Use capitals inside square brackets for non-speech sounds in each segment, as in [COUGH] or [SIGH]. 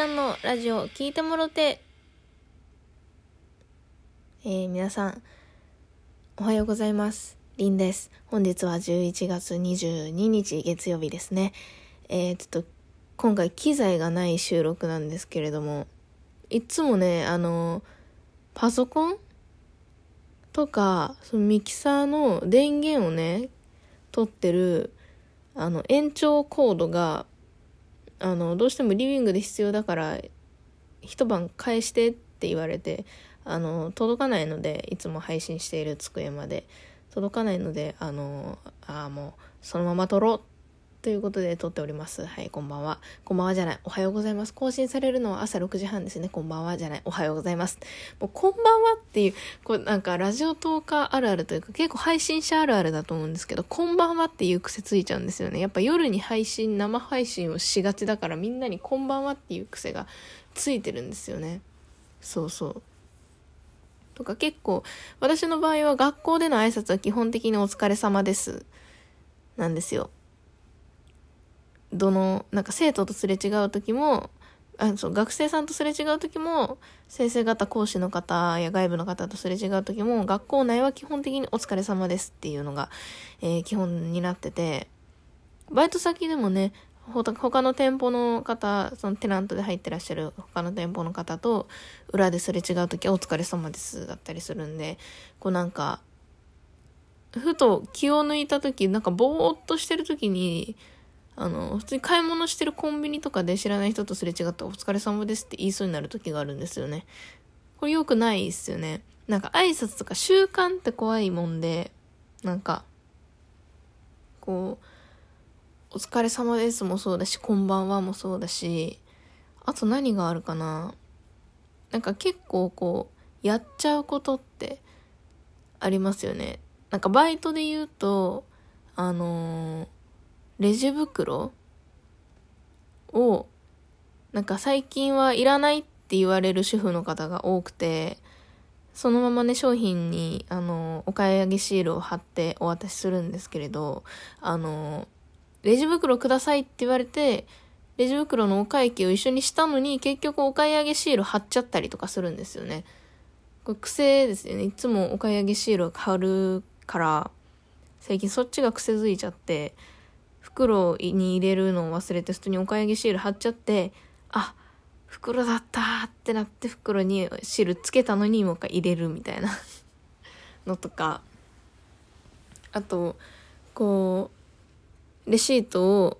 ちゃんのラジオ聞いてもろて。えー、皆さん、おはようございます。りんです。本日は11月22日月曜日ですね。えー、ちょっと、今回機材がない収録なんですけれども、いつもね、あの、パソコンとか、そのミキサーの電源をね、取ってる、あの、延長コードがあの、どうしてもリビングで必要だから、一晩返してって言われて、あの、届かないので、いつも配信している机まで、届かないので、あの、あ、もう、そのまま撮ろうということで撮っております。はい、こんばんは。こんばんはじゃない。おはようございます。更新されるのは朝6時半ですね。こんばんはじゃない。おはようございます。もう、こんばんはっていう、こう、なんか、ラジオトーカーあるあるというか、結構配信者あるあるだと思うんですけど、こんばんはっていう癖ついちゃうんですよね。やっぱ夜に配信、生配信をしがちだから、みんなにこんばんはっていう癖がついてるんですよね。そうそう。とか結構、私の場合は学校での挨拶は基本的にお疲れ様です。なんですよ。どの、なんか生徒とすれ違う時も、あそう学生さんとすれ違う時も、先生方、講師の方や外部の方とすれ違う時も、学校内は基本的にお疲れ様ですっていうのが、えー、基本になってて、バイト先でもね、他の店舗の方、そのテナントで入ってらっしゃる他の店舗の方と、裏ですれ違う時はお疲れ様ですだったりするんで、こうなんか、ふと気を抜いた時、なんかぼーっとしてる時に、あの、普通に買い物してるコンビニとかで知らない人とすれ違ってお疲れ様ですって言いそうになる時があるんですよね。これ良くないですよね。なんか挨拶とか習慣って怖いもんで、なんか、こう、お疲れ様ですもそうだし、こんばんはもそうだし、あと何があるかななんか結構こう、やっちゃうことってありますよね。なんかバイトで言うと、あのーレジ袋を、なんか最近はいらないって言われる主婦の方が多くて、そのままね、商品に、あの、お買い上げシールを貼ってお渡しするんですけれど、あの、レジ袋くださいって言われて、レジ袋のお会計を一緒にしたのに、結局お買い上げシール貼っちゃったりとかするんですよね。これ癖ですよね。いつもお買い上げシールを貼るから、最近そっちが癖づいちゃって、袋に入れるのを忘れて普通にお買い上げシール貼っちゃって、あ、袋だったってなって袋にシールつけたのにもう一回入れるみたいな [LAUGHS] のとか、あと、こう、レシートを、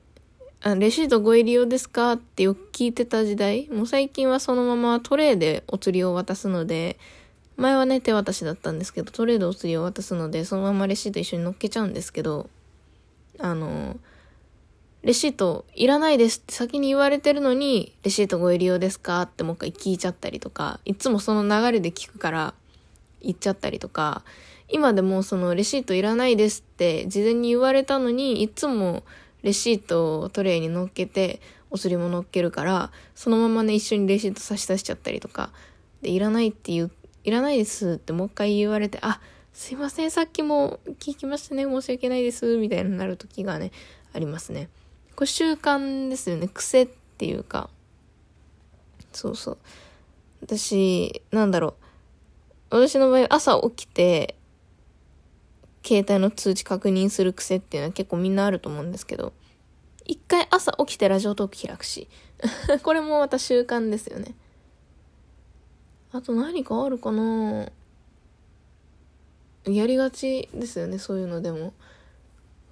あレシートご入り用ですかってよく聞いてた時代、もう最近はそのままトレーでお釣りを渡すので、前はね、手渡しだったんですけど、トレーでお釣りを渡すので、そのままレシート一緒に乗っけちゃうんですけど、あの、レシートいらないですって先に言われてるのに、レシートご入り用ですか？ってもう一回聞いちゃったりとか、いつもその流れで聞くから言っちゃったりとか、今でもそのレシートいらないですって事前に言われたのに、いつもレシートをトレイに乗っけて、お釣りも乗っけるから、そのままね、一緒にレシート差し出しちゃったりとか、で、いらないって言う、いらないですってもう一回言われて、あ、すいません、さっきも聞きましたね、申し訳ないです、みたいになる時がね、ありますね。これ習慣ですよね。癖っていうか。そうそう。私、なんだろう。私の場合、朝起きて、携帯の通知確認する癖っていうのは結構みんなあると思うんですけど、一回朝起きてラジオトーク開くし。[LAUGHS] これもまた習慣ですよね。あと何かあるかなやりがちですよね、そういうのでも。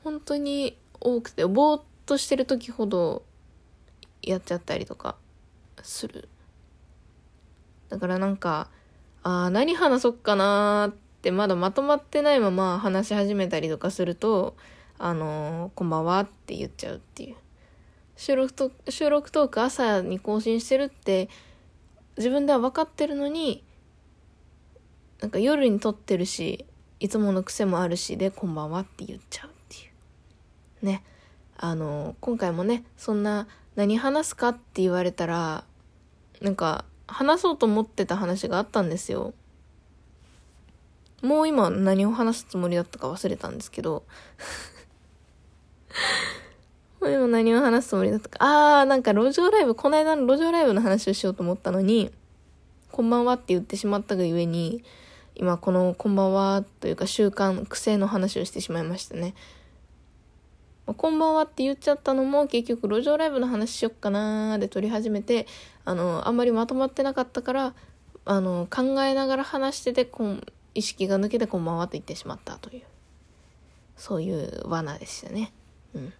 本当に多くて、ぼーっとしてる時ほどやっちゃったりとかする。だからなんか、ああ、何話そっかなーってまだまとまってないまま話し始めたりとかすると、あのー、こんばんはって言っちゃうっていう。収録と、収録トーク朝に更新してるって自分では分かってるのに、なんか夜に撮ってるし、いつもの癖もあるしで、こんばんはって言っちゃうっていう。ね。あの、今回もね、そんな何話すかって言われたら、なんか話そうと思ってた話があったんですよ。もう今何を話すつもりだったか忘れたんですけど [LAUGHS] もう。今何を話すつもりだったか。あー、なんか路上ライブ、この間の路上ライブの話をしようと思ったのに、こんばんはって言ってしまったがゆえに、今このこんばんはというか習慣、癖の話をしてしまいましたね。まあ、こんばんはって言っちゃったのも結局路上ライブの話しよっかなーで撮り始めて、あの、あんまりまとまってなかったから、あの、考えながら話してて、こん、意識が抜けてこんばんはと言ってしまったという、そういう罠でしたね。うん。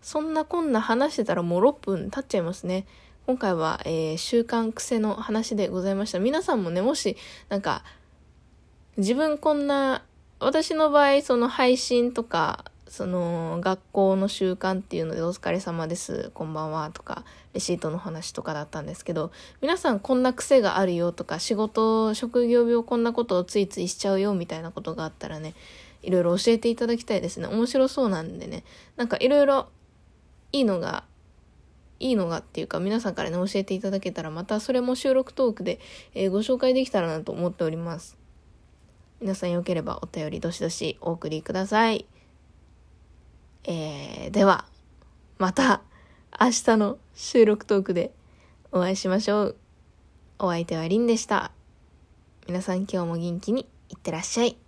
そんなこんな話してたらもう6分経っちゃいますね。今回は、えー、習慣癖の話でございました。皆さんもね、もし、なんか、自分こんな、私の場合、その配信とか、その、学校の習慣っていうので、お疲れ様です、こんばんは、とか、レシートの話とかだったんですけど、皆さんこんな癖があるよとか、仕事、職業病こんなことをついついしちゃうよ、みたいなことがあったらね、いろいろ教えていただきたいですね。面白そうなんでね。なんかいろいろいいのがいいのがっていうか皆さんからね教えていただけたらまたそれも収録トークで、えー、ご紹介できたらなと思っております。皆さんよければお便りどしどしお送りください。えー、ではまた明日の収録トークでお会いしましょう。お相手はりんでした。皆さん今日も元気にいってらっしゃい。